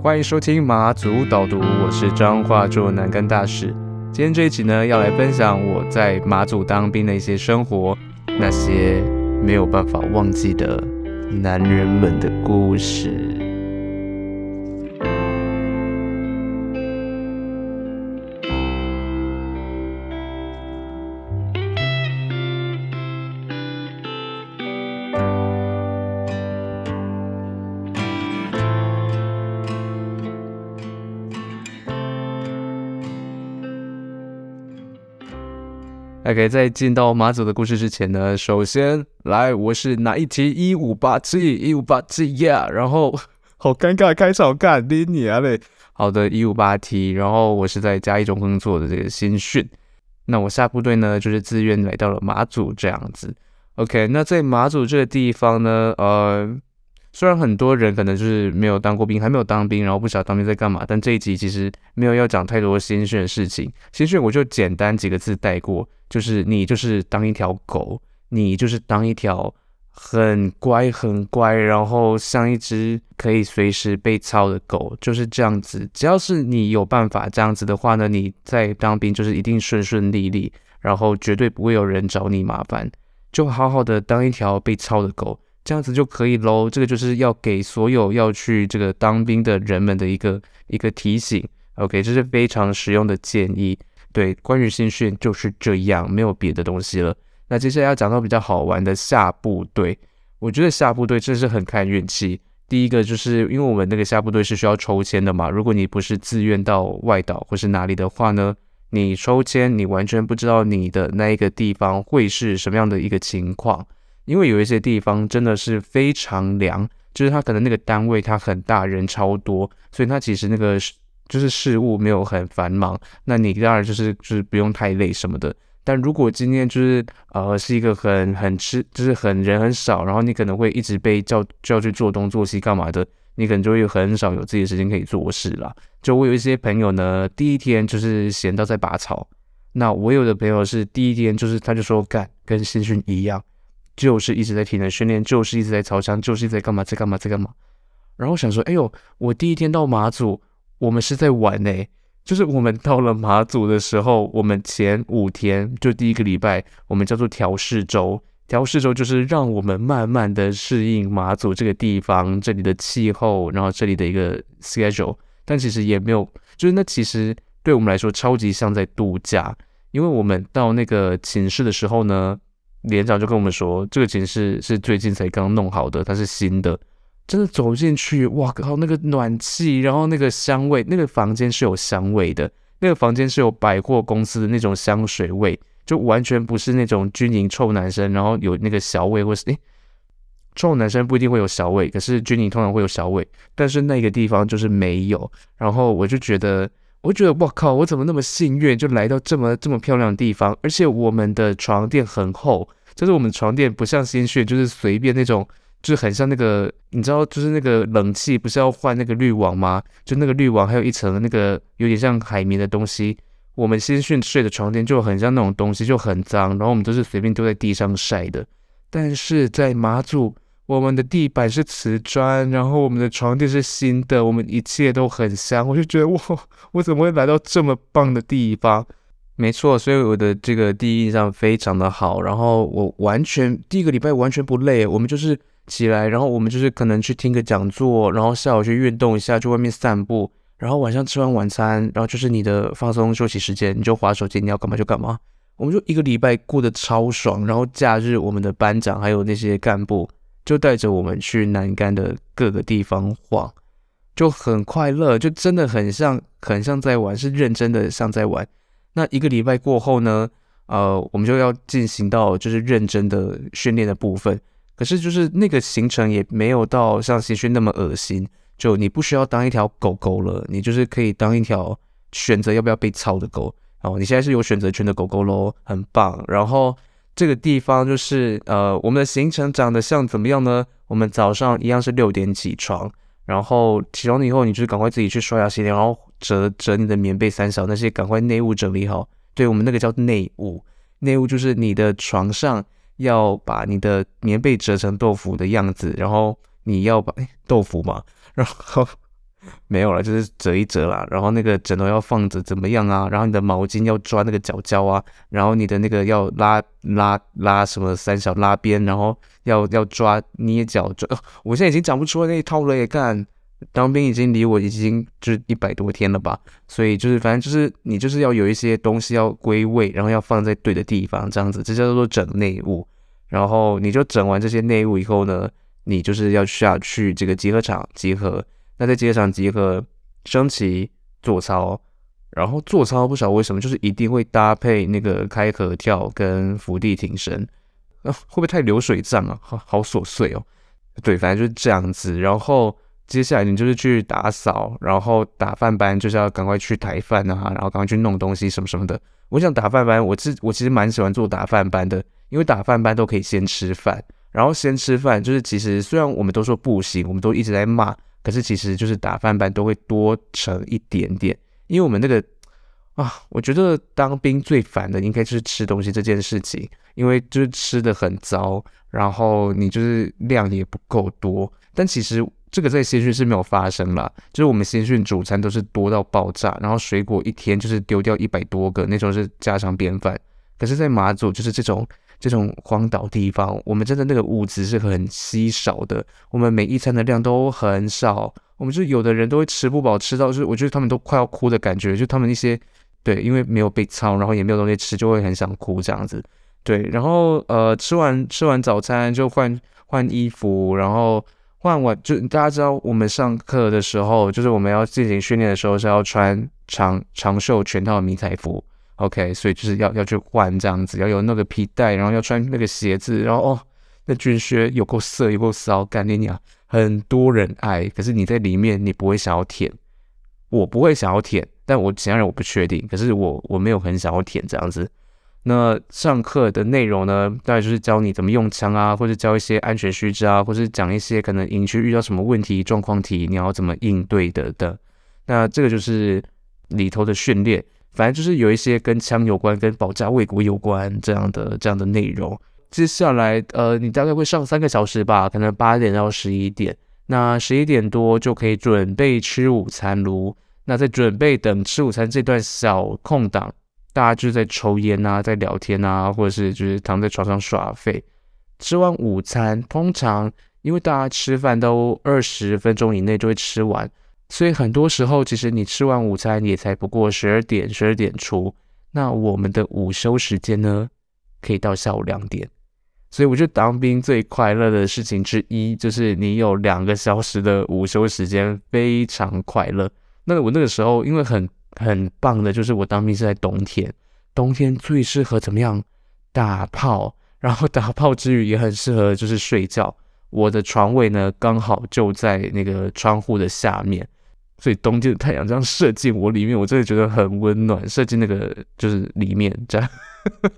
欢迎收听马祖导读，我是彰化州南竿大使。今天这一集呢，要来分享我在马祖当兵的一些生活，那些没有办法忘记的男人们的故事。OK，在进到马祖的故事之前呢，首先来，我是哪一题？一五八七，一五八七呀。然后 好尴尬，开场干你娘嘞！好的，一五八梯。然后我是在嘉义中工作的这个新训。那我下部队呢，就是自愿来到了马祖这样子。OK，那在马祖这个地方呢，呃。虽然很多人可能就是没有当过兵，还没有当兵，然后不晓得当兵在干嘛，但这一集其实没有要讲太多新训的事情。新训我就简单几个字带过，就是你就是当一条狗，你就是当一条很乖很乖，然后像一只可以随时被操的狗，就是这样子。只要是你有办法这样子的话呢，你在当兵就是一定顺顺利利，然后绝对不会有人找你麻烦，就好好的当一条被操的狗。这样子就可以喽，这个就是要给所有要去这个当兵的人们的一个一个提醒。OK，这是非常实用的建议。对，关于新训就是这样，没有别的东西了。那接下来要讲到比较好玩的下部队，我觉得下部队真是很看运气。第一个就是因为我们那个下部队是需要抽签的嘛，如果你不是自愿到外岛或是哪里的话呢，你抽签你完全不知道你的那一个地方会是什么样的一个情况。因为有一些地方真的是非常凉，就是它可能那个单位它很大，人超多，所以它其实那个就是事务没有很繁忙，那你当然就是就是不用太累什么的。但如果今天就是呃是一个很很吃，就是很人很少，然后你可能会一直被叫叫去做东做西干嘛的，你可能就会很少有自己的时间可以做事了。就我有一些朋友呢，第一天就是闲到在拔草，那我有的朋友是第一天就是他就说干跟新训一样。就是一直在体能训练，就是一直在操枪，就是在干嘛，在干嘛，在干嘛。然后想说，哎呦，我第一天到马祖，我们是在玩呢。就是我们到了马祖的时候，我们前五天就第一个礼拜，我们叫做调试周。调试周就是让我们慢慢的适应马祖这个地方，这里的气候，然后这里的一个 schedule。但其实也没有，就是那其实对我们来说超级像在度假，因为我们到那个寝室的时候呢。连长就跟我们说，这个寝室是最近才刚弄好的，它是新的。真的走进去，哇靠，那个暖气，然后那个香味，那个房间是有香味的，那个房间是有百货公司的那种香水味，就完全不是那种军营臭男生，然后有那个小味，或是诶，臭男生不一定会有小味，可是军营通常会有小味，但是那个地方就是没有。然后我就觉得。我觉得我靠，我怎么那么幸运，就来到这么这么漂亮的地方？而且我们的床垫很厚，就是我们床垫不像新训，就是随便那种，就很像那个，你知道，就是那个冷气不是要换那个滤网吗？就那个滤网还有一层那个有点像海绵的东西。我们新训睡的床垫就很像那种东西，就很脏，然后我们都是随便丢在地上晒的。但是在马祖。我们的地板是瓷砖，然后我们的床垫是新的，我们一切都很香。我就觉得，哇，我怎么会来到这么棒的地方？没错，所以我的这个第一印象非常的好。然后我完全第一个礼拜完全不累，我们就是起来，然后我们就是可能去听个讲座，然后下午去运动一下，去外面散步，然后晚上吃完晚餐，然后就是你的放松休息时间，你就划手机，你要干嘛就干嘛。我们就一个礼拜过得超爽。然后假日，我们的班长还有那些干部。就带着我们去南竿的各个地方晃，就很快乐，就真的很像，很像在玩，是认真的像在玩。那一个礼拜过后呢，呃，我们就要进行到就是认真的训练的部分。可是就是那个行程也没有到像新训那么恶心，就你不需要当一条狗狗了，你就是可以当一条选择要不要被操的狗。哦，你现在是有选择权的狗狗喽，很棒。然后。这个地方就是呃，我们的行程长得像怎么样呢？我们早上一样是六点起床，然后起床了以后，你就是赶快自己去刷牙洗脸，然后折折你的棉被三小那些，赶快内务整理好。对，我们那个叫内务，内务就是你的床上要把你的棉被折成豆腐的样子，然后你要把，哎，豆腐嘛，然后没有了，就是折一折啦。然后那个枕头要放着怎么样啊？然后你的毛巾要抓那个角角啊，然后你的那个要拉拉拉什么三小拉边，然后要要抓捏脚抓。我现在已经讲不出那一套了耶，干。当兵已经离我已经就是一百多天了吧，所以就是反正就是你就是要有一些东西要归位，然后要放在对的地方，这样子，这叫做整内务。然后你就整完这些内务以后呢，你就是要下去这个集合场集合。那在集合场集合，升旗做操，然后做操不晓得为什么就是一定会搭配那个开合跳跟伏地挺身，会不会太流水账啊？好 好琐碎哦。对，反正就是这样子，然后。接下来你就是去打扫，然后打饭班就是要赶快去抬饭啊，然后赶快去弄东西什么什么的。我想打饭班，我其我其实蛮喜欢做打饭班的，因为打饭班都可以先吃饭，然后先吃饭就是其实虽然我们都说不行，我们都一直在骂，可是其实就是打饭班都会多盛一点点，因为我们那个啊，我觉得当兵最烦的应该就是吃东西这件事情，因为就是吃的很糟，然后你就是量也不够多，但其实。这个在新训是没有发生啦，就是我们新训主餐都是多到爆炸，然后水果一天就是丢掉一百多个，那种是家常便饭。可是，在马祖就是这种这种荒岛地方，我们真的那个物资是很稀少的，我们每一餐的量都很少，我们就有的人都会吃不饱，吃到就是我觉得他们都快要哭的感觉，就他们一些对，因为没有被操，然后也没有东西吃，就会很想哭这样子。对，然后呃，吃完吃完早餐就换换衣服，然后。换完就大家知道，我们上课的时候，就是我们要进行训练的时候，是要穿长长袖全套迷彩服，OK，所以就是要要去换这样子，要有那个皮带，然后要穿那个鞋子，然后哦，那军靴有够色，有够骚，干你娘，很多人爱，可是你在里面你不会想要舔，我不会想要舔，但我其他人我不确定，可是我我没有很想要舔这样子。那上课的内容呢，大概就是教你怎么用枪啊，或者教一些安全须知啊，或者讲一些可能营区遇到什么问题、状况题，你要怎么应对的的。那这个就是里头的训练，反正就是有一些跟枪有关、跟保家卫国有关这样的这样的内容。接下来，呃，你大概会上三个小时吧，可能八点到十一点。那十一点多就可以准备吃午餐噜。那在准备等吃午餐这段小空档。大家就是在抽烟啊，在聊天啊，或者是就是躺在床上耍废。吃完午餐，通常因为大家吃饭都二十分钟以内就会吃完，所以很多时候其实你吃完午餐也才不过十二点、十二点出。那我们的午休时间呢，可以到下午两点。所以我觉得当兵最快乐的事情之一，就是你有两个小时的午休时间，非常快乐。那我那个时候因为很。很棒的，就是我当兵是在冬天，冬天最适合怎么样打炮，然后打炮之余也很适合就是睡觉。我的床位呢，刚好就在那个窗户的下面，所以冬天的太阳这样射进我里面，我真的觉得很温暖。射进那个就是里面这样，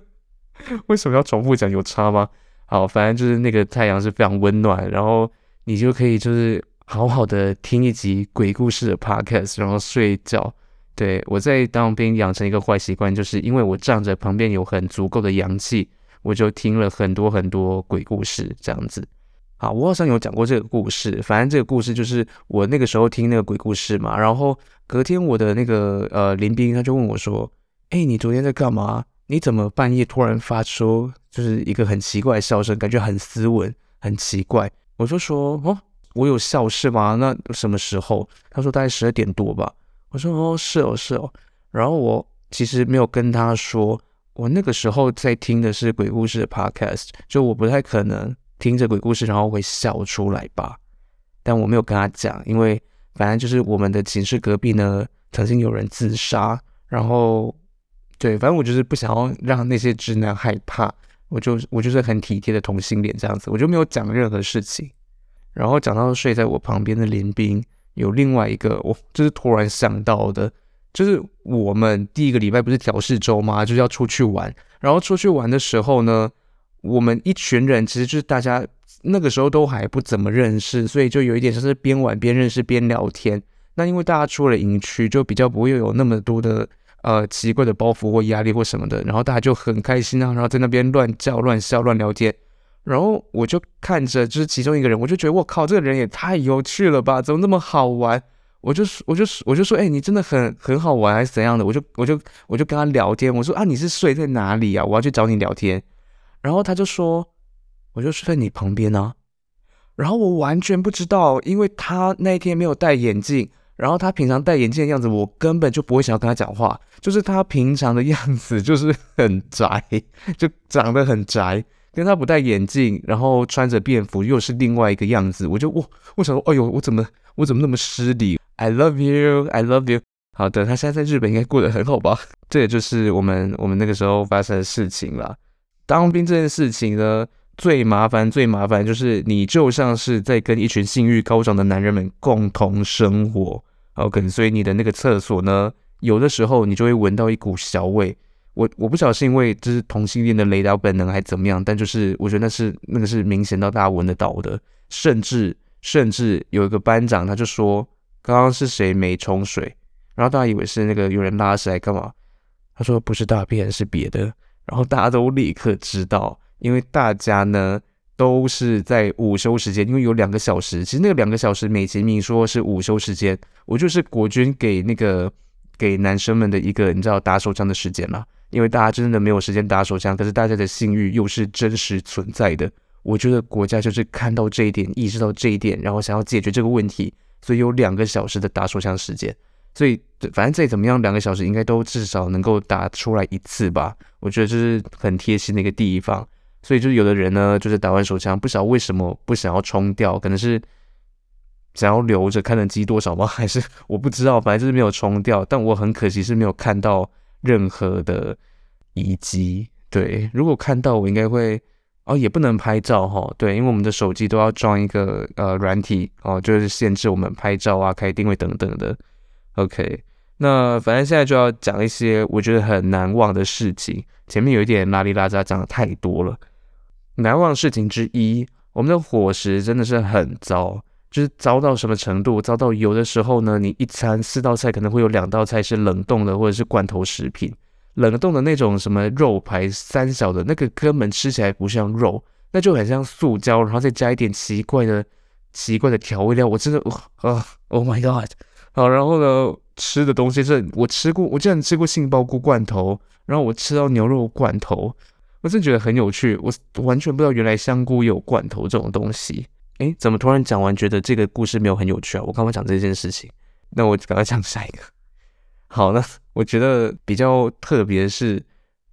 为什么要重复讲？有差吗？好，反正就是那个太阳是非常温暖，然后你就可以就是好好的听一集鬼故事的 podcast，然后睡觉。对，我在当兵养成一个坏习惯，就是因为我仗着旁边有很足够的阳气，我就听了很多很多鬼故事这样子。好，我好像有讲过这个故事，反正这个故事就是我那个时候听那个鬼故事嘛。然后隔天我的那个呃邻兵他就问我说：“哎，你昨天在干嘛？你怎么半夜突然发出就是一个很奇怪的笑声，感觉很斯文，很奇怪？”我就说：“哦，我有笑是吗？那什么时候？”他说：“大概十二点多吧。”我说哦，是哦，是哦。然后我其实没有跟他说，我那个时候在听的是鬼故事的 podcast，就我不太可能听着鬼故事然后会笑出来吧。但我没有跟他讲，因为反正就是我们的寝室隔壁呢，曾经有人自杀。然后对，反正我就是不想要让那些直男害怕，我就我就是很体贴的同性恋这样子，我就没有讲任何事情。然后讲到睡在我旁边的林兵。有另外一个，我就是突然想到的，就是我们第一个礼拜不是调试周吗？就是要出去玩，然后出去玩的时候呢，我们一群人其实就是大家那个时候都还不怎么认识，所以就有一点像是边玩边认识边聊天。那因为大家出了营区，就比较不会有那么多的呃奇怪的包袱或压力或什么的，然后大家就很开心啊，然后在那边乱叫乱笑乱聊天。然后我就看着，就是其中一个人，我就觉得我靠，这个人也太有趣了吧？怎么那么好玩？我就我就我就说，哎、你真的很很好玩还是怎样的？我就我就我就跟他聊天，我说啊，你是睡在哪里啊？我要去找你聊天。然后他就说，我就睡在你旁边啊。然后我完全不知道，因为他那一天没有戴眼镜，然后他平常戴眼镜的样子，我根本就不会想要跟他讲话。就是他平常的样子，就是很宅，就长得很宅。跟他不戴眼镜，然后穿着便服，又是另外一个样子。我就我我想说，哎呦，我怎么我怎么那么失礼？I love you, I love you。好的，他现在在日本应该过得很好吧？这也就是我们我们那个时候发生的事情了。当兵这件事情呢，最麻烦最麻烦就是你就像是在跟一群性欲高涨的男人们共同生活，OK，所以你的那个厕所呢，有的时候你就会闻到一股小味。我我不晓得是因为这是同性恋的雷达本能还是怎么样，但就是我觉得那是那个是明显到大家闻得到的，甚至甚至有一个班长他就说，刚刚是谁没冲水，然后大家以为是那个有人拉屎来干嘛，他说不是大便是别的，然后大家都立刻知道，因为大家呢都是在午休时间，因为有两个小时，其实那两个小时美其名说是午休时间，我就是国军给那个给男生们的一个你知道打手枪的时间吗。因为大家真的没有时间打手枪，可是大家的性欲又是真实存在的。我觉得国家就是看到这一点，意识到这一点，然后想要解决这个问题，所以有两个小时的打手枪时间。所以反正再怎么样，两个小时应该都至少能够打出来一次吧。我觉得这是很贴心的一个地方。所以就是有的人呢，就是打完手枪，不晓得为什么不想要冲掉，可能是想要留着看能积多少吗？还是我不知道，反正就是没有冲掉。但我很可惜是没有看到。任何的遗迹，对，如果看到我应该会哦，也不能拍照哈，对，因为我们的手机都要装一个呃软体哦，就是限制我们拍照啊、开定位等等的。OK，那反正现在就要讲一些我觉得很难忘的事情。前面有一点拉里拉杂讲的太多了，难忘的事情之一，我们的伙食真的是很糟。就是糟到什么程度？糟到有的时候呢，你一餐四道菜可能会有两道菜是冷冻的，或者是罐头食品。冷冻的那种什么肉排三小的那个，根本吃起来不像肉，那就很像塑胶，然后再加一点奇怪的、奇怪的调味料。我真的，啊，Oh my God！好，然后呢，吃的东西是，我吃过，我竟然吃过杏鲍菇罐头，然后我吃到牛肉罐头，我真的觉得很有趣。我完全不知道原来香菇有罐头这种东西。诶，怎么突然讲完觉得这个故事没有很有趣啊？我刚刚讲这件事情，那我赶快讲下一个。好，那我觉得比较特别是，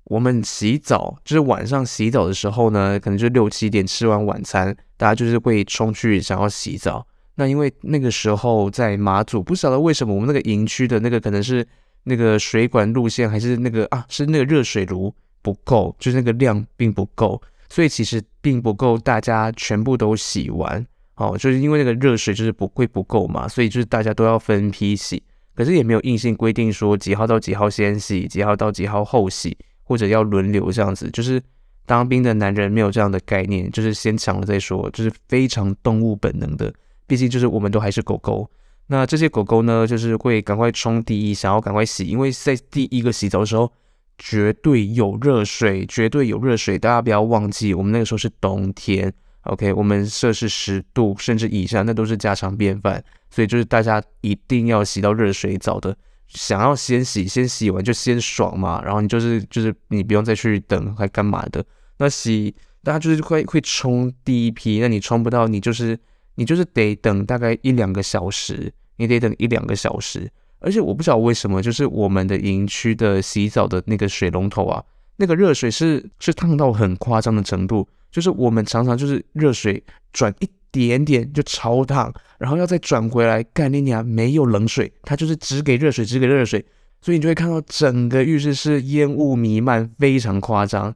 我们洗澡，就是晚上洗澡的时候呢，可能就六七点吃完晚餐，大家就是会冲去想要洗澡。那因为那个时候在马祖，不晓得为什么我们那个营区的那个可能是那个水管路线，还是那个啊，是那个热水炉不够，就是那个量并不够。所以其实并不够，大家全部都洗完，哦，就是因为那个热水就是不会不够嘛，所以就是大家都要分批洗，可是也没有硬性规定说几号到几号先洗，几号到几号后洗，或者要轮流这样子。就是当兵的男人没有这样的概念，就是先抢了再说，就是非常动物本能的，毕竟就是我们都还是狗狗。那这些狗狗呢，就是会赶快冲第一，想要赶快洗，因为在第一个洗澡的时候。绝对有热水，绝对有热水，大家不要忘记，我们那个时候是冬天，OK，我们摄氏十度甚至以上，那都是家常便饭，所以就是大家一定要洗到热水澡的，想要先洗，先洗完就先爽嘛，然后你就是就是你不用再去等还干嘛的，那洗大家就是会会冲第一批，那你冲不到，你就是你就是得等大概一两个小时，你得等一两个小时。而且我不知道为什么，就是我们的营区的洗澡的那个水龙头啊，那个热水是是烫到很夸张的程度，就是我们常常就是热水转一点点就超烫，然后要再转回来，干你娘没有冷水，它就是只给热水，只给热水，所以你就会看到整个浴室是烟雾弥漫，非常夸张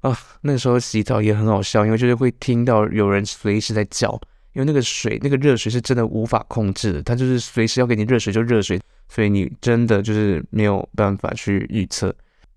啊。那时候洗澡也很好笑，因为就是会听到有人随时在叫，因为那个水那个热水是真的无法控制的，它就是随时要给你热水就热水。所以你真的就是没有办法去预测。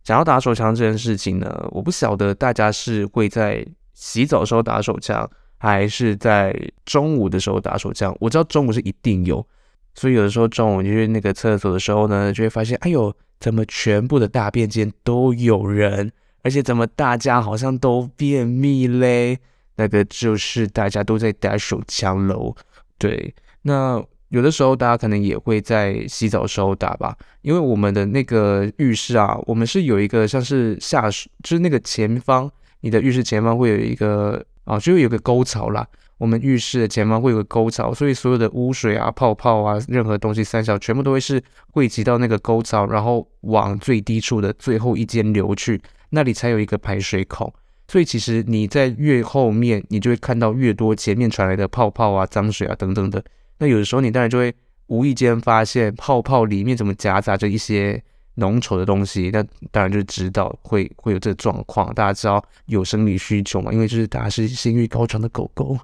想要打手枪这件事情呢，我不晓得大家是会在洗澡的时候打手枪，还是在中午的时候打手枪。我知道中午是一定有，所以有的时候中午你去那个厕所的时候呢，就会发现，哎呦，怎么全部的大便间都有人，而且怎么大家好像都便秘嘞？那个就是大家都在打手枪喽。对，那。有的时候大家可能也会在洗澡的时候打吧，因为我们的那个浴室啊，我们是有一个像是下水，就是那个前方，你的浴室前方会有一个啊，就有个沟槽啦。我们浴室的前方会有个沟槽，所以所有的污水啊、泡泡啊、任何东西三小全部都会是汇集到那个沟槽，然后往最低处的最后一间流去，那里才有一个排水孔。所以其实你在越后面，你就会看到越多前面传来的泡泡啊、脏水啊等等的。那有的时候你当然就会无意间发现泡泡里面怎么夹杂着一些浓稠的东西，那当然就知道会会有这个状况。大家知道有生理需求嘛？因为就是大家是性欲高涨的狗狗。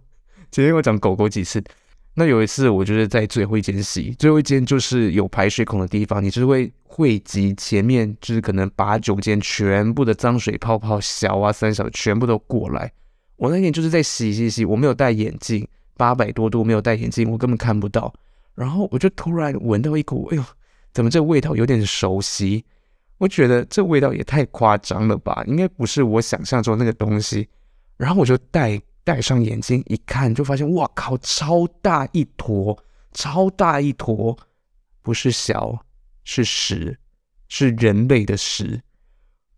今天我讲狗狗几次？那有一次我就是在最后一间洗，最后一间就是有排水孔的地方，你就是会汇集前面就是可能八九间全部的脏水泡泡小啊三小全部都过来。我那天就是在洗洗洗，我没有戴眼镜，八百多度没有戴眼镜，我根本看不到。然后我就突然闻到一股，哎呦，怎么这味道有点熟悉？我觉得这味道也太夸张了吧，应该不是我想象中那个东西。然后我就戴。戴上眼镜一看，就发现哇靠，超大一坨，超大一坨，不是小，是屎，是人类的屎。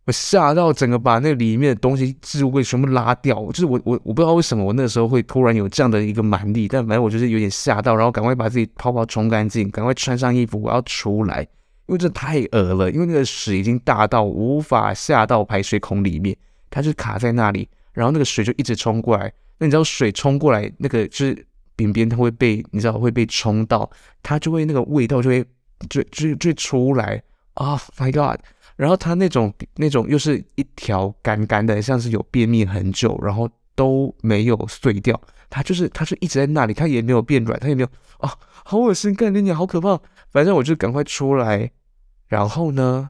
我吓到，整个把那里面的东西置物柜全部拉掉。就是我我我不知道为什么我那时候会突然有这样的一个蛮力，但反正我就是有点吓到，然后赶快把自己泡泡冲干净，赶快穿上衣服，我要出来，因为这太恶了，因为那个屎已经大到无法下到排水孔里面，它就卡在那里。然后那个水就一直冲过来，那你知道水冲过来，那个就是边边它会被你知道会被冲到，它就会那个味道就会就就就出来，Oh my god！然后它那种那种又是一条干干的，像是有便秘很久，然后都没有碎掉，它就是它就一直在那里，它也没有变软，它也没有啊，好恶心，干你，好可怕！反正我就赶快出来，然后呢，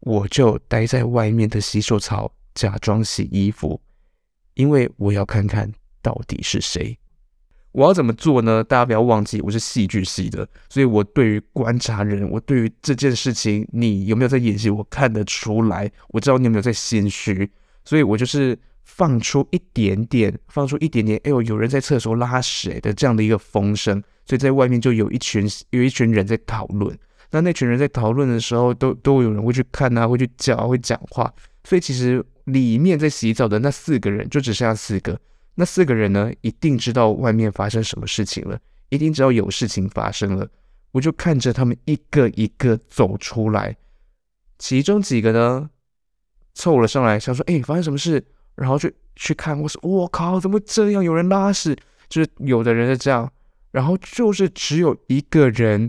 我就待在外面的洗手槽。假装洗衣服，因为我要看看到底是谁。我要怎么做呢？大家不要忘记，我是戏剧系的，所以我对于观察人，我对于这件事情，你有没有在演戏，我看得出来。我知道你有没有在心虚，所以我就是放出一点点，放出一点点。哎呦，有人在厕所拉屎的这样的一个风声，所以在外面就有一群有一群人在讨论。那那群人在讨论的时候，都都有人会去看啊，会去叫，会讲话。所以其实。里面在洗澡的那四个人就只剩下四个，那四个人呢，一定知道外面发生什么事情了，一定知道有事情发生了。我就看着他们一个一个走出来，其中几个呢凑了上来，想说：“哎，发生什么事？”然后去去看，我说：“我靠，怎么这样？有人拉屎！”就是有的人是这样，然后就是只有一个人，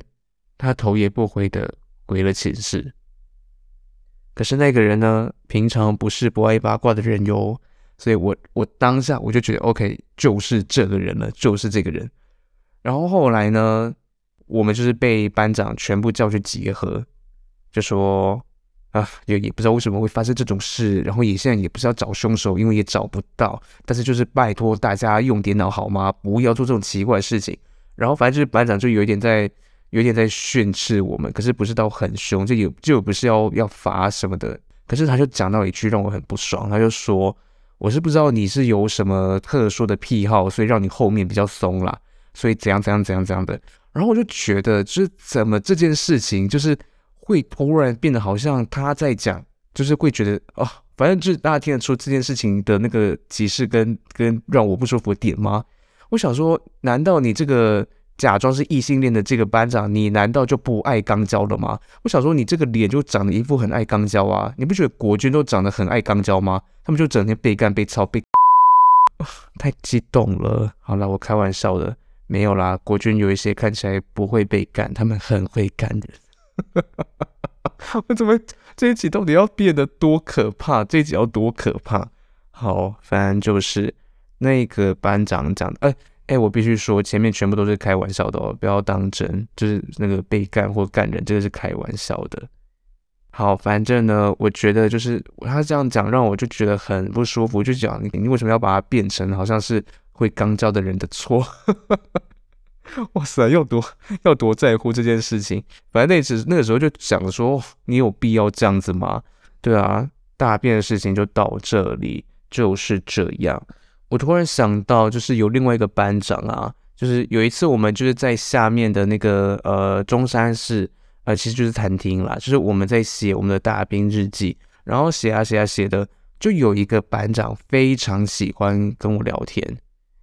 他头也不回的回了寝室。可是那个人呢，平常不是不爱八卦的人哟，所以我我当下我就觉得 OK，就是这个人了，就是这个人。然后后来呢，我们就是被班长全部叫去集合，就说啊，也也不知道为什么会发生这种事，然后也现在也不是要找凶手，因为也找不到，但是就是拜托大家用电脑好吗？不要做这种奇怪的事情。然后反正就是班长就有一点在。有点在训斥我们，可是不是到很凶，就有就不是要要罚什么的。可是他就讲到一句让我很不爽，他就说：“我是不知道你是有什么特殊的癖好，所以让你后面比较松啦，所以怎样怎样怎样怎样的。”然后我就觉得，就是怎么这件事情就是会突然变得好像他在讲，就是会觉得哦，反正就是大家听得出这件事情的那个歧视跟跟让我不舒服的点吗？我想说，难道你这个？假装是异性恋的这个班长，你难道就不爱肛交了吗？我想说，你这个脸就长得一副很爱肛交啊！你不觉得国军都长得很爱肛交吗？他们就整天被干被操被，太激动了。好了，我开玩笑的，没有啦。国军有一些看起来不会被干，他们很会干人。我怎么这一集到底要变得多可怕？这一集要多可怕？好，反正就是那个班长讲的，哎。哎，我必须说，前面全部都是开玩笑的哦，不要当真。就是那个被干或干人，这个是开玩笑的。好，反正呢，我觉得就是他这样讲，让我就觉得很不舒服。就讲你为什么要把它变成好像是会肛交的人的错？哇塞，要多要多在乎这件事情。反正那时那个时候就想说，你有必要这样子吗？对啊，大便的事情就到这里，就是这样。我突然想到，就是有另外一个班长啊，就是有一次我们就是在下面的那个呃中山市，呃其实就是餐厅啦，就是我们在写我们的大兵日记，然后写啊写啊写的，就有一个班长非常喜欢跟我聊天。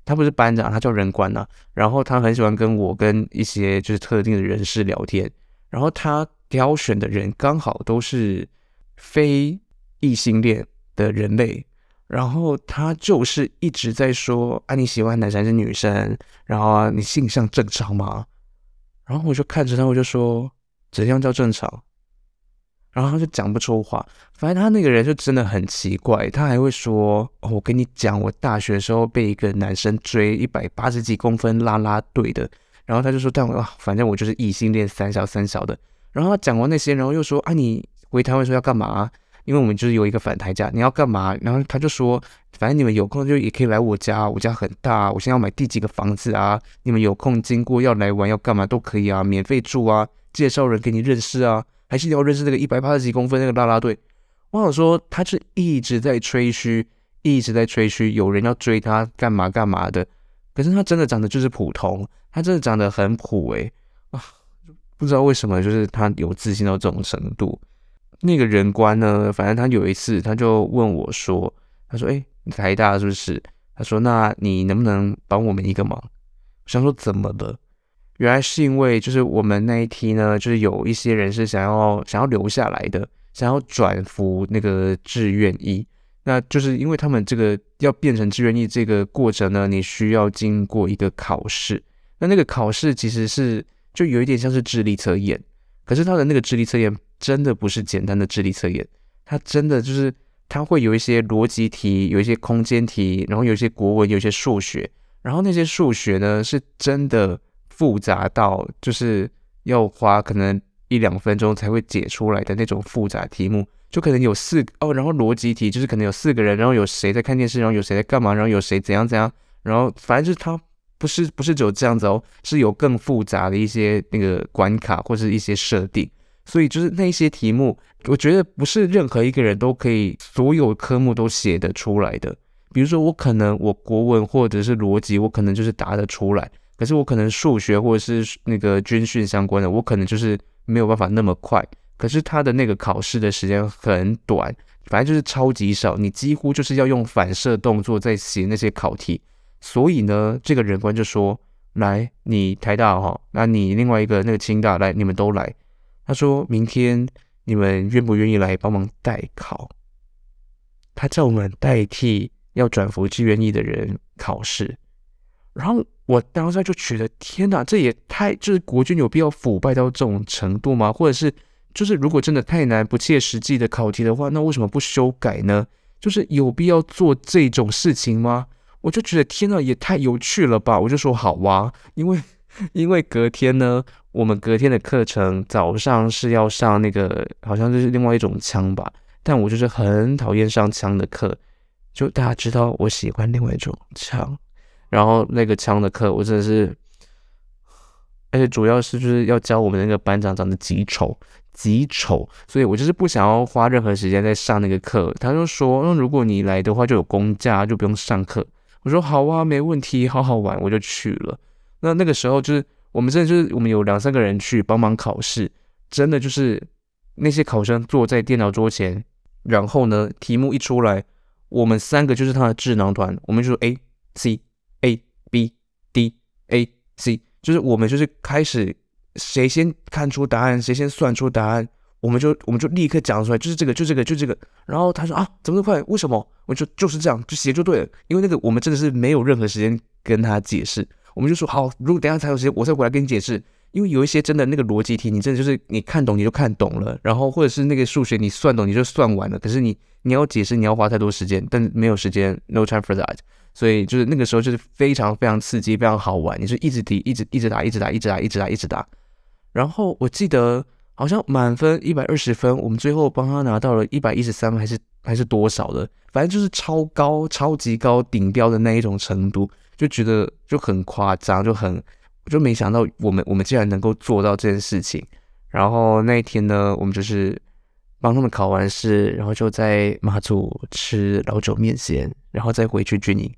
他不是班长，他叫人官呐、啊。然后他很喜欢跟我跟一些就是特定的人士聊天。然后他挑选的人刚好都是非异性恋的人类。然后他就是一直在说：“啊，你喜欢男生还是女生？然后啊，你性向正常吗？”然后我就看着他，我就说：“怎样叫正常？”然后他就讲不出话，反正他那个人就真的很奇怪，他还会说：“哦，我跟你讲，我大学时候被一个男生追，一百八十几公分，啦啦队的。”然后他就说：“但我反正我就是异性恋，三小三小的。”然后他讲完那些，然后又说：“啊，你回台湾说要干嘛？因为我们就是有一个反台价，你要干嘛？”然后他就说：“反正你们有空就也可以来我家，我家很大，我现在要买第几个房子啊？你们有空经过要来玩要干嘛都可以啊，免费住啊，介绍人给你认识啊。”还是你要认识那个一百八十几公分那个啦啦队？我想说，他是一直在吹嘘，一直在吹嘘，有人要追他干嘛干嘛的。可是他真的长得就是普通，他真的长得很普诶啊，不知道为什么，就是他有自信到这种程度。那个人官呢，反正他有一次他就问我说：“他说，诶，你台大是不是？”他说：“那你能不能帮我们一个忙？”我想说怎么了？原来是因为，就是我们那一梯呢，就是有一些人是想要想要留下来的，想要转服那个志愿役。那就是因为他们这个要变成志愿役这个过程呢，你需要经过一个考试。那那个考试其实是就有一点像是智力测验，可是他的那个智力测验真的不是简单的智力测验，它真的就是它会有一些逻辑题，有一些空间题，然后有一些国文，有一些数学，然后那些数学呢是真的。复杂到就是要花可能一两分钟才会解出来的那种复杂题目，就可能有四哦，然后逻辑题就是可能有四个人，然后有谁在看电视，然后有谁在干嘛，然后有谁怎样怎样，然后反正就是它不是不是只有这样子哦，是有更复杂的一些那个关卡或是一些设定，所以就是那些题目，我觉得不是任何一个人都可以所有科目都写得出来的。比如说我可能我国文或者是逻辑，我可能就是答得出来。可是我可能数学或者是那个军训相关的，我可能就是没有办法那么快。可是他的那个考试的时间很短，反正就是超级少，你几乎就是要用反射动作在写那些考题。所以呢，这个人官就说：“来，你台大哈，那你另外一个那个清大来，你们都来。”他说明天你们愿不愿意来帮忙代考？他叫我们代替要转服志愿意的人考试。然后我当时就觉得，天哪，这也太就是国军有必要腐败到这种程度吗？或者是就是如果真的太难、不切实际的考题的话，那为什么不修改呢？就是有必要做这种事情吗？我就觉得天哪，也太有趣了吧！我就说好哇，因为 因为隔天呢，我们隔天的课程早上是要上那个好像就是另外一种枪吧，但我就是很讨厌上枪的课，就大家知道我喜欢另外一种枪。然后那个枪的课，我真的是，而且主要是就是要教我们那个班长长得极丑，极丑，所以我就是不想要花任何时间在上那个课。他就说，那如果你来的话，就有公假，就不用上课。我说好啊，没问题，好好玩，我就去了。那那个时候就是我们真的就是我们有两三个人去帮忙考试，真的就是那些考生坐在电脑桌前，然后呢，题目一出来，我们三个就是他的智囊团，我们就说 A C A B D A C，就是我们就是开始，谁先看出答案，谁先算出答案，我们就我们就立刻讲出来，就是这个，就这个，就这个。然后他说啊，怎么这么快？为什么？我就就是这样，就写就对了。因为那个我们真的是没有任何时间跟他解释，我们就说好，如果等下才有时间，我再回来跟你解释。因为有一些真的那个逻辑题，你真的就是你看懂你就看懂了，然后或者是那个数学你算懂你就算完了，可是你你要解释你要花太多时间，但没有时间，no time for that。所以就是那个时候就是非常非常刺激，非常好玩。你就一直提，一直一直打，一直打，一直打，一直打，一直打。然后我记得好像满分一百二十分，我们最后帮他拿到了一百一十三分，还是还是多少的，反正就是超高、超级高、顶标的那一种程度，就觉得就很夸张，就很就没想到我们我们竟然能够做到这件事情。然后那一天呢，我们就是。帮他们考完试，然后就在马祖吃老酒面线，然后再回去军营。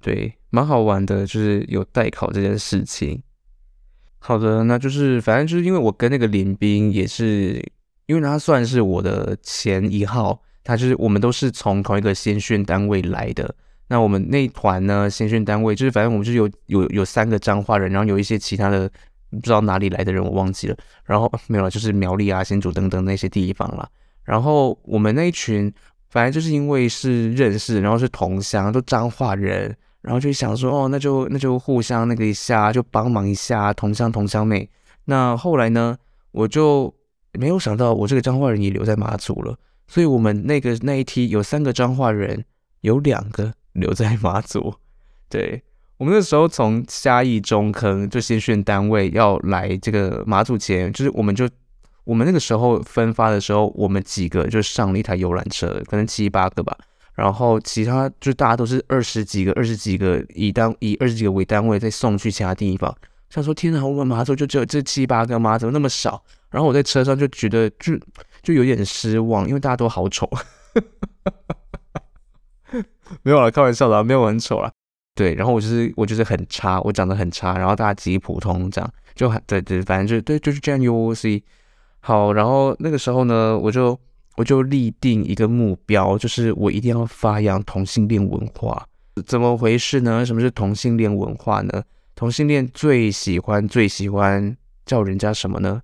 对，蛮好玩的，就是有代考这件事情。好的，那就是反正就是因为我跟那个林兵也是，因为他算是我的前一号，他就是我们都是从同一个先训单位来的。那我们那一团呢，新训单位就是反正我们就是有有有三个彰化人，然后有一些其他的不知道哪里来的人，我忘记了。然后 没有了，就是苗栗啊、新竹等等那些地方啦。然后我们那一群，反正就是因为是认识，然后是同乡，都彰化人。然后就想说，哦，那就那就互相那个一下，就帮忙一下，同乡同乡妹。那后来呢，我就没有想到，我这个彰化人也留在马祖了。所以，我们那个那一梯有三个彰化人，有两个留在马祖。对，我们那时候从嘉义中坑就新训单位要来这个马祖前，就是我们就我们那个时候分发的时候，我们几个就上了一台游览车，可能七八个吧。然后其他就大家都是二十几个、二十几个以单以二十几个为单位再送去其他地方。想说天哪，我们马祖就只有这七八个吗？怎么那么少？然后我在车上就觉得就就有点失望，因为大家都好丑。没有啦，开玩笑的，没有很丑啦。对，然后我就是我就是很差，我长得很差，然后大家极普通这样，就很对对，反正就对就是这样。UOC 好，然后那个时候呢，我就。我就立定一个目标，就是我一定要发扬同性恋文化。怎么回事呢？什么是同性恋文化呢？同性恋最喜欢最喜欢叫人家什么呢？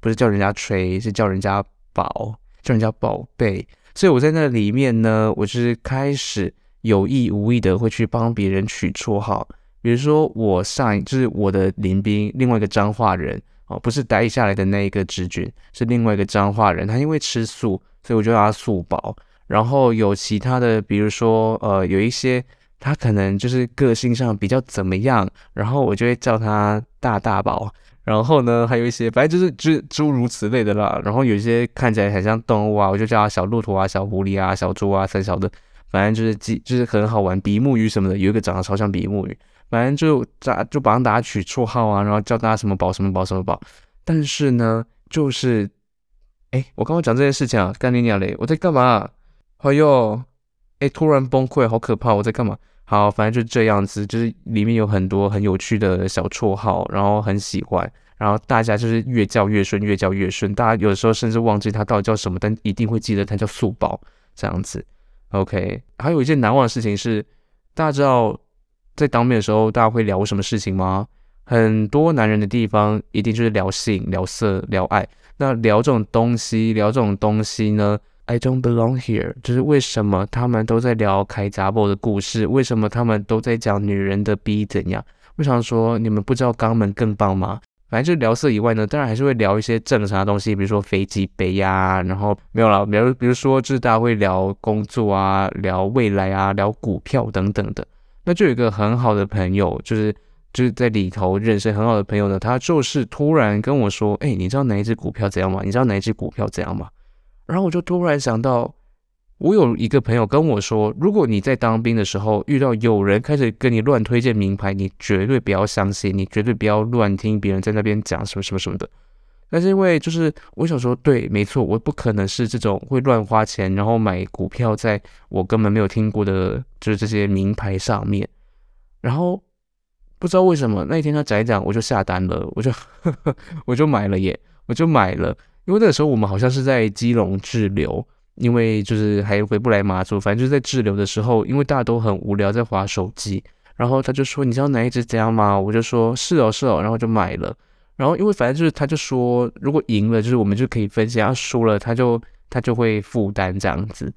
不是叫人家吹，是叫人家宝，叫人家宝贝。所以我在那里面呢，我就是开始有意无意的会去帮别人取绰号，比如说我上一就是我的邻兵，另外一个彰化人哦，不是待下来的那一个直军，是另外一个彰化人，他因为吃素。所以我就叫他素宝，然后有其他的，比如说，呃，有一些他可能就是个性上比较怎么样，然后我就会叫他大大宝。然后呢，还有一些，反正就是就诸如此类的啦。然后有一些看起来很像动物啊，我就叫他小骆驼啊、小狐狸啊、小猪啊、三小的，反正就是记就是很好玩，比目鱼什么的，有一个长得超像比目鱼，反正就咋就帮大家取绰号啊，然后叫大家什么宝什么宝什么宝。但是呢，就是。哎，我刚刚讲这件事情啊，干你娘嘞！我在干嘛？哎呦，哎，突然崩溃，好可怕！我在干嘛？好，反正就这样子，就是里面有很多很有趣的小绰号，然后很喜欢，然后大家就是越叫越顺，越叫越顺。大家有的时候甚至忘记他到底叫什么，但一定会记得他叫素宝这样子。OK，还有一件难忘的事情是，大家知道在当面的时候，大家会聊什么事情吗？很多男人的地方，一定就是聊性、聊色、聊爱。那聊这种东西，聊这种东西呢？I don't belong here。就是为什么他们都在聊开闸布的故事？为什么他们都在讲女人的逼怎样？我想说，你们不知道肛门更棒吗？反正就聊色以外呢，当然还是会聊一些正常的东西，比如说飞机杯呀，然后没有了，比如比如说，就是大家会聊工作啊，聊未来啊，聊股票等等的。那就有一个很好的朋友，就是。就是在里头认识很好的朋友呢，他就是突然跟我说：“哎，你知道哪一只股票怎样吗？你知道哪一只股票怎样吗？”然后我就突然想到，我有一个朋友跟我说，如果你在当兵的时候遇到有人开始跟你乱推荐名牌，你绝对不要相信，你绝对不要乱听别人在那边讲什么什么什么的。但是因为就是我想说，对，没错，我不可能是这种会乱花钱，然后买股票在我根本没有听过的，就是这些名牌上面，然后。不知道为什么那一天他讲一讲，我就下单了，我就呵呵 我就买了耶，我就买了。因为那个时候我们好像是在基隆滞留，因为就是还回不来马祖，反正就是在滞留的时候，因为大家都很无聊在划手机，然后他就说：“你知道哪一只怎样吗？”我就说：“是哦，是哦。”然后就买了。然后因为反正就是他就说，如果赢了就是我们就可以分享，要输了他就他就会负担这样子。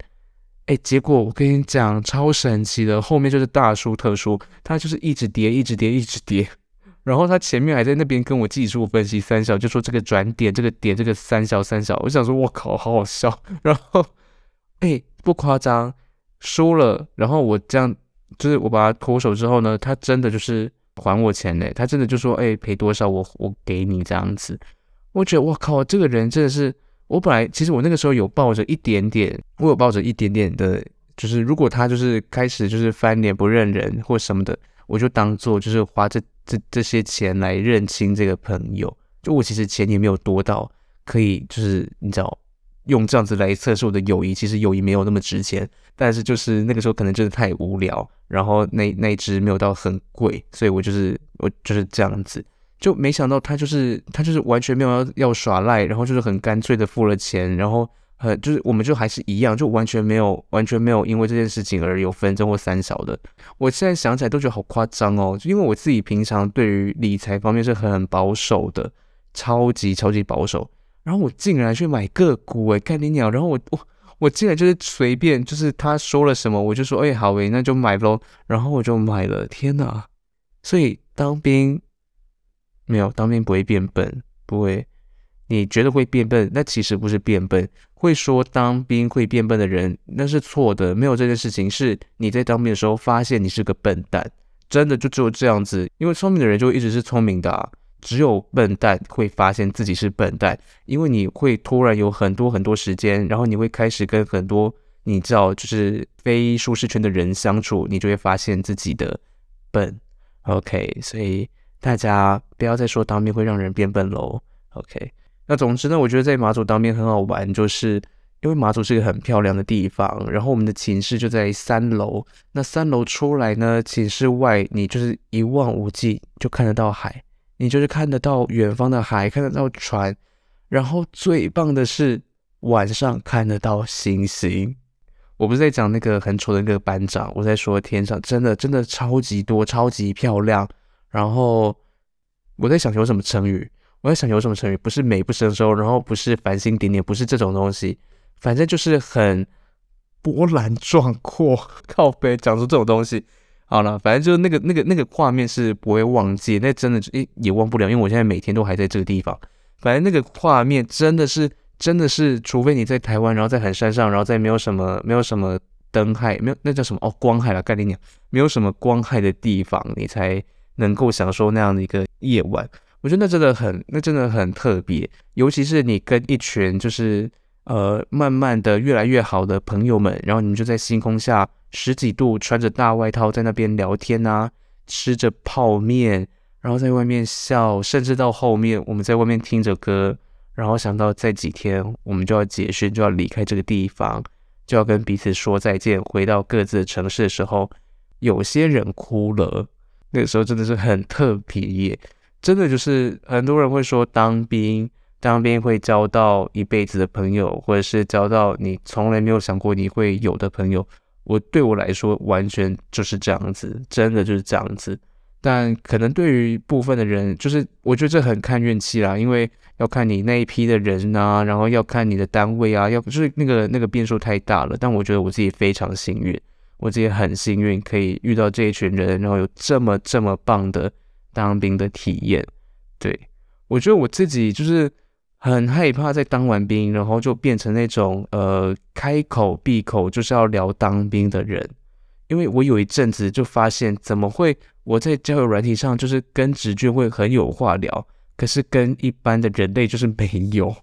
哎，结果我跟你讲，超神奇的，后面就是大输特输，它就是一直跌，一直跌，一直跌。然后他前面还在那边跟我技术分析三小，就说这个转点，这个点，这个三小三小。我想说，我靠，好好笑。然后，哎，不夸张，输了。然后我这样，就是我把他脱手之后呢，他真的就是还我钱呢。他真的就说，哎，赔多少我我给你这样子。我觉得我靠，这个人真的是。我本来其实我那个时候有抱着一点点，我有抱着一点点的，就是如果他就是开始就是翻脸不认人或什么的，我就当做就是花这这这些钱来认清这个朋友。就我其实钱也没有多到可以就是你知道用这样子来测试我的友谊，其实友谊没有那么值钱，但是就是那个时候可能真的太无聊，然后那那一支没有到很贵，所以我就是我就是这样子，就没想到他就是他就是完全没有要要耍赖，然后就是很干脆的付了钱，然后很就是我们就还是一样，就完全没有完全没有因为这件事情而有纷争或三小的。我现在想起来都觉得好夸张哦，因为我自己平常对于理财方面是很保守的，超级超级保守。然后我竟然去买个股诶，看你鸟！然后我我 我竟然就是随便，就是他说了什么，我就说哎好诶，那就买喽。然后我就买了，天哪！所以当兵没有当兵不会变笨，不会。你觉得会变笨，那其实不是变笨。会说当兵会变笨的人，那是错的。没有这件事情，是你在当兵的时候发现你是个笨蛋，真的就只有这样子。因为聪明的人就一直是聪明的。只有笨蛋会发现自己是笨蛋，因为你会突然有很多很多时间，然后你会开始跟很多你知道就是非舒适圈的人相处，你就会发现自己的笨。OK，所以大家不要再说当兵会让人变笨喽。OK，那总之呢，我觉得在马祖当兵很好玩，就是因为马祖是一个很漂亮的地方，然后我们的寝室就在三楼，那三楼出来呢，寝室外你就是一望无际，就看得到海。你就是看得到远方的海，看得到船，然后最棒的是晚上看得到星星。我不是在讲那个很丑的那个班长，我在说天上真的真的超级多，超级漂亮。然后我在想有什么成语，我在想有什么成语，不是美不胜收，然后不是繁星点点，不是这种东西，反正就是很波澜壮阔。靠北讲出这种东西。好了，反正就那个那个那个画面是不会忘记，那真的诶、也忘不了，因为我现在每天都还在这个地方。反正那个画面真的是真的是，除非你在台湾，然后在很山上，然后在没有什么没有什么灯害，没有那叫什么哦光害了，概念讲没有什么光害的地方，你才能够享受那样的一个夜晚。我觉得那真的很那真的很特别，尤其是你跟一群就是呃慢慢的越来越好的朋友们，然后你们就在星空下。十几度，穿着大外套在那边聊天啊，吃着泡面，然后在外面笑，甚至到后面我们在外面听着歌，然后想到再几天我们就要结训，就要离开这个地方，就要跟彼此说再见，回到各自的城市的时候，有些人哭了，那个时候真的是很特别，真的就是很多人会说当兵，当兵会交到一辈子的朋友，或者是交到你从来没有想过你会有的朋友。我对我来说，完全就是这样子，真的就是这样子。但可能对于部分的人，就是我觉得这很看运气啦，因为要看你那一批的人啊，然后要看你的单位啊，要就是那个那个变数太大了。但我觉得我自己非常幸运，我自己很幸运可以遇到这一群人，然后有这么这么棒的当兵的体验。对，我觉得我自己就是。很害怕在当完兵，然后就变成那种呃开口闭口就是要聊当兵的人，因为我有一阵子就发现，怎么会我在交友软体上就是跟职军会很有话聊，可是跟一般的人类就是没有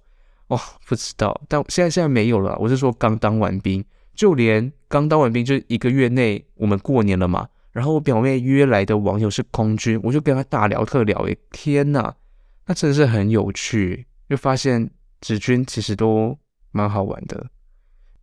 哦，不知道，但现在现在没有了。我是说刚当完兵，就连刚当完兵就一个月内，我们过年了嘛，然后我表妹约来的网友是空军，我就跟他大聊特聊，诶，天呐，那真的是很有趣。就发现职军其实都蛮好玩的。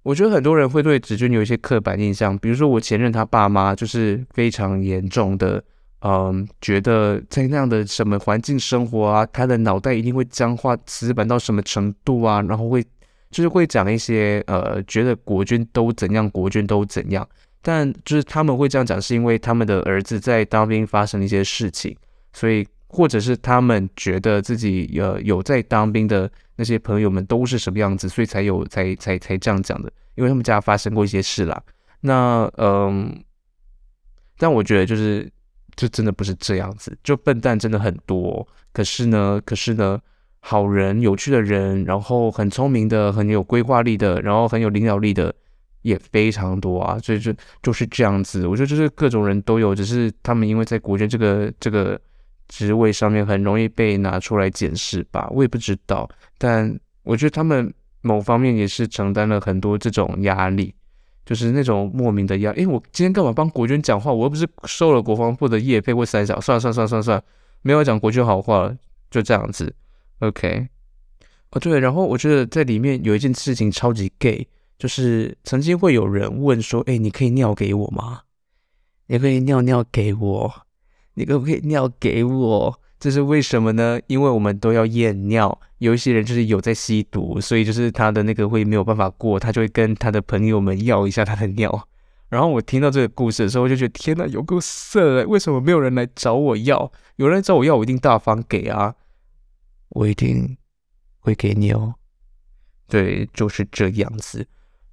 我觉得很多人会对职军有一些刻板印象，比如说我前任他爸妈就是非常严重的，嗯，觉得在那样的什么环境生活啊，他的脑袋一定会僵化、死板到什么程度啊，然后会就是会讲一些呃，觉得国军都怎样，国军都怎样。但就是他们会这样讲，是因为他们的儿子在当兵发生了一些事情，所以。或者是他们觉得自己呃有在当兵的那些朋友们都是什么样子，所以才有才才才这样讲的，因为他们家发生过一些事啦。那嗯，但我觉得就是就真的不是这样子，就笨蛋真的很多，可是呢，可是呢，好人、有趣的人，然后很聪明的、很有规划力的，然后很有领导力的也非常多啊。所以就就是这样子，我觉得就是各种人都有，只是他们因为在国军这个这个。职位上面很容易被拿出来检视吧，我也不知道，但我觉得他们某方面也是承担了很多这种压力，就是那种莫名的压力。诶，我今天干嘛帮国军讲话？我又不是收了国防部的业费或三小，算了算了算了算了，没有讲国军好话了，就这样子。OK，哦，对，然后我觉得在里面有一件事情超级 gay，就是曾经会有人问说：“哎，你可以尿给我吗？你可以尿尿给我？你可不可以尿给我？”这是为什么呢？因为我们都要验尿，有一些人就是有在吸毒，所以就是他的那个会没有办法过，他就会跟他的朋友们要一下他的尿。然后我听到这个故事的时候，我就觉得天哪，有够色哎！为什么没有人来找我要？有人来找我要，我一定大方给啊，我一定。会给你哦，对，就是这样子。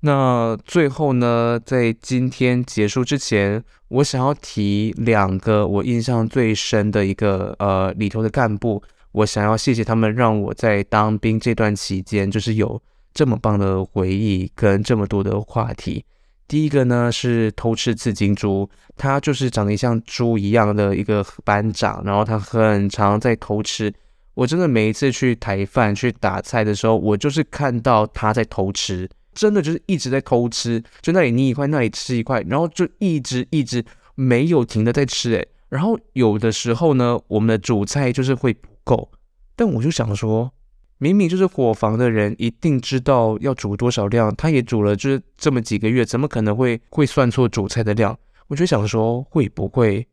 那最后呢，在今天结束之前，我想要提两个我印象最深的一个呃里头的干部，我想要谢谢他们，让我在当兵这段期间，就是有这么棒的回忆跟这么多的话题。第一个呢是偷吃刺金猪，他就是长得像猪一样的一个班长，然后他很常在偷吃。我真的每一次去台饭去打菜的时候，我就是看到他在偷吃，真的就是一直在偷吃，就那里捏一块，那里吃一块，然后就一直一直没有停的在吃，诶，然后有的时候呢，我们的主菜就是会不够，但我就想说，明明就是伙房的人一定知道要煮多少量，他也煮了就是这么几个月，怎么可能会会算错主菜的量？我就想说，会不会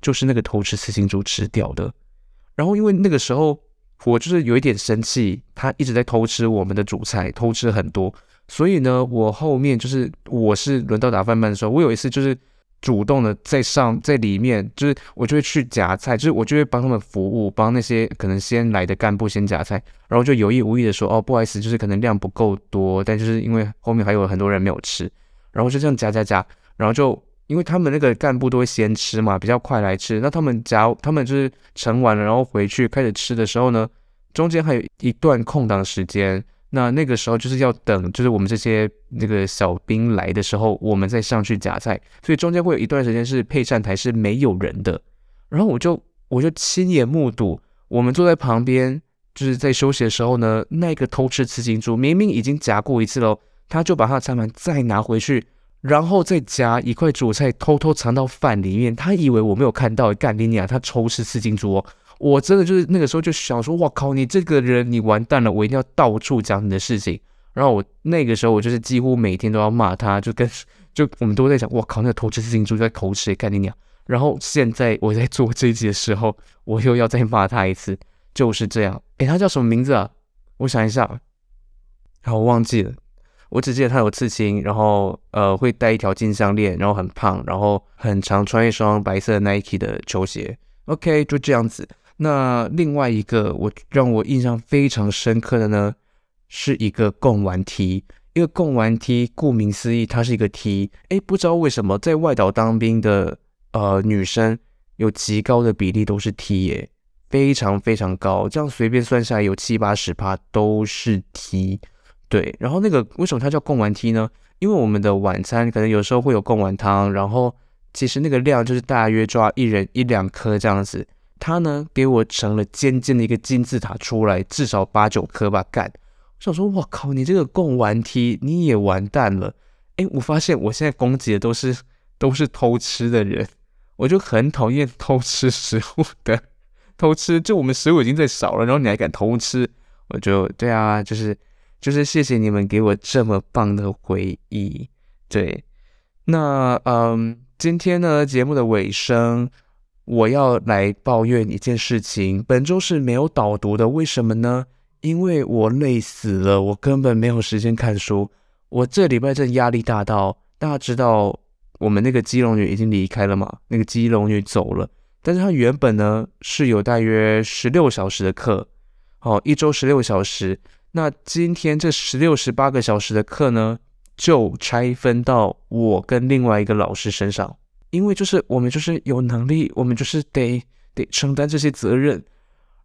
就是那个偷吃四星猪吃掉的？然后因为那个时候。我就是有一点生气，他一直在偷吃我们的主菜，偷吃很多。所以呢，我后面就是我是轮到打饭班的时候，我有一次就是主动的在上在里面，就是我就会去夹菜，就是我就会帮他们服务，帮那些可能先来的干部先夹菜，然后就有意无意的说，哦，不好意思，就是可能量不够多，但就是因为后面还有很多人没有吃，然后就这样夹夹夹，然后就。因为他们那个干部都会先吃嘛，比较快来吃。那他们夹，他们就是盛完了，然后回去开始吃的时候呢，中间还有一段空档时间。那那个时候就是要等，就是我们这些那个小兵来的时候，我们再上去夹菜。所以中间会有一段时间是配膳台是没有人的。然后我就我就亲眼目睹，我们坐在旁边，就是在休息的时候呢，那个偷吃刺金猪明明已经夹过一次喽，他就把他的餐盘再拿回去。然后再夹一块主菜，偷偷藏到饭里面。他以为我没有看到，干你娘！他偷吃刺金猪哦，我真的就是那个时候就想说，哇靠，你这个人你完蛋了！我一定要到处讲你的事情。然后我那个时候我就是几乎每天都要骂他，就跟 就我们都在讲，哇靠，那个头吃四斤猪在口吃，干你娘！然后现在我在做这一集的时候，我又要再骂他一次，就是这样。诶，他叫什么名字啊？我想一下，然后我忘记了。我只记得他有刺青，然后呃会戴一条金项链，然后很胖，然后很常穿一双白色 Nike 的球鞋。OK，就这样子。那另外一个我让我印象非常深刻的呢，是一个贡丸梯。一个贡丸梯，顾名思义，它是一个梯。诶，不知道为什么在外岛当兵的呃女生有极高的比例都是梯耶，非常非常高，这样随便算下来有七八十趴都是梯。对，然后那个为什么它叫贡丸梯呢？因为我们的晚餐可能有时候会有贡丸汤，然后其实那个量就是大约抓一人一两颗这样子。他呢给我盛了尖尖的一个金字塔出来，至少八九颗吧，干！我想说，我靠，你这个贡丸梯你也完蛋了。诶，我发现我现在攻击的都是都是偷吃的人，我就很讨厌偷吃食物的，偷吃就我们食物已经在少了，然后你还敢偷吃，我就对啊，就是。就是谢谢你们给我这么棒的回忆，对，那嗯，今天呢节目的尾声，我要来抱怨一件事情，本周是没有导读的，为什么呢？因为我累死了，我根本没有时间看书，我这礼拜真压力大到，大家知道我们那个基隆女已经离开了嘛？那个基隆女走了，但是她原本呢是有大约十六小时的课，哦，一周十六小时。那今天这十六十八个小时的课呢，就拆分到我跟另外一个老师身上，因为就是我们就是有能力，我们就是得得承担这些责任。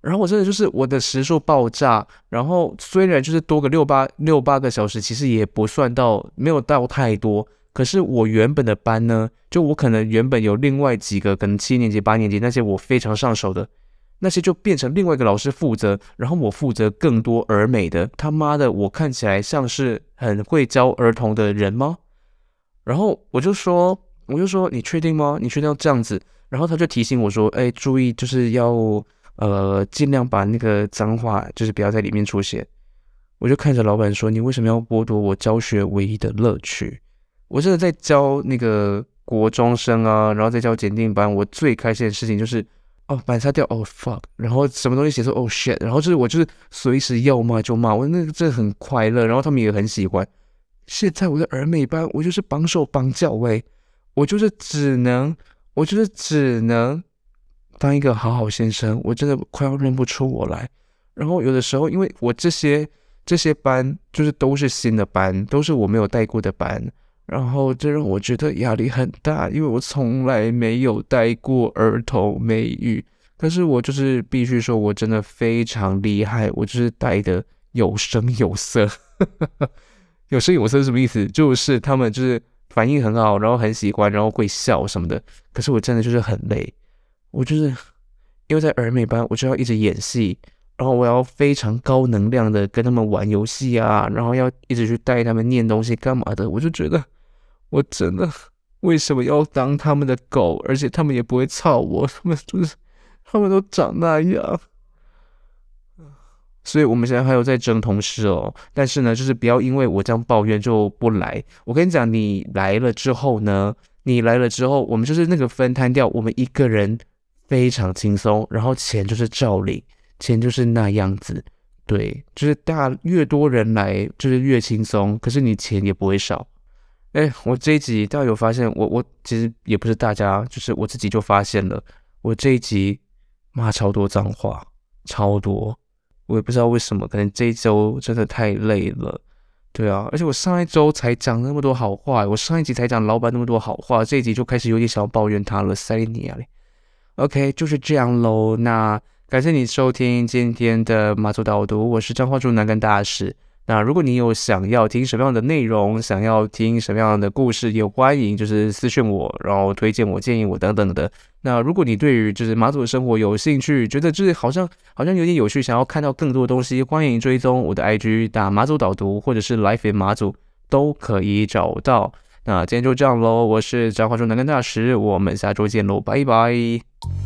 然后我真的就是我的时数爆炸，然后虽然就是多个六八六八个小时，其实也不算到没有到太多，可是我原本的班呢，就我可能原本有另外几个，可能七年级八年级那些我非常上手的。那些就变成另外一个老师负责，然后我负责更多儿美的。他妈的，我看起来像是很会教儿童的人吗？然后我就说，我就说，你确定吗？你确定要这样子？然后他就提醒我说，哎，注意，就是要呃尽量把那个脏话就是不要在里面出现。我就看着老板说：“你为什么要剥夺我教学唯一的乐趣？”我真的在教那个国中生啊，然后在教检定班，我最开心的事情就是。哦，板擦掉，哦、oh, fuck，然后什么东西写错，哦、oh, shit，然后就是我就是随时要骂就骂，我那个真的很快乐，然后他们也很喜欢。现在我的儿美班，我就是绑手绑脚喂，我就是只能，我就是只能当一个好好先生，我真的快要认不出我来。然后有的时候，因为我这些这些班就是都是新的班，都是我没有带过的班。然后这让我觉得压力很大，因为我从来没有带过儿童美语，可是我就是必须说，我真的非常厉害，我就是带的有声有色，有声有色是什么意思？就是他们就是反应很好，然后很喜欢，然后会笑什么的。可是我真的就是很累，我就是因为在儿美班，我就要一直演戏。然后我要非常高能量的跟他们玩游戏啊，然后要一直去带他们念东西干嘛的，我就觉得我真的为什么要当他们的狗？而且他们也不会操我，他们就是他们都长那样。所以我们现在还有在争同事哦，但是呢，就是不要因为我这样抱怨就不来。我跟你讲，你来了之后呢，你来了之后，我们就是那个分摊掉，我们一个人非常轻松，然后钱就是照领。钱就是那样子，对，就是大越多人来，就是越轻松，可是你钱也不会少。哎，我这一集大有发现，我我其实也不是大家，就是我自己就发现了，我这一集骂超多脏话，超多，我也不知道为什么，可能这一周真的太累了，对啊，而且我上一周才讲那么多好话，我上一集才讲老板那么多好话，这一集就开始有点想要抱怨他了，塞尼啊嘞，OK，就是这样喽，那。感谢你收听今天的马祖导读，我是张化柱南根大使。那如果你有想要听什么样的内容，想要听什么样的故事，也欢迎就是私信我，然后推荐我、建议我等等的。那如果你对于就是马祖的生活有兴趣，觉得就是好像好像有点有趣，想要看到更多的东西，欢迎追踪我的 IG，打马祖导读或者是 Life in 马祖都可以找到。那今天就这样喽，我是彰化州南竿大使，我们下周见喽，拜拜。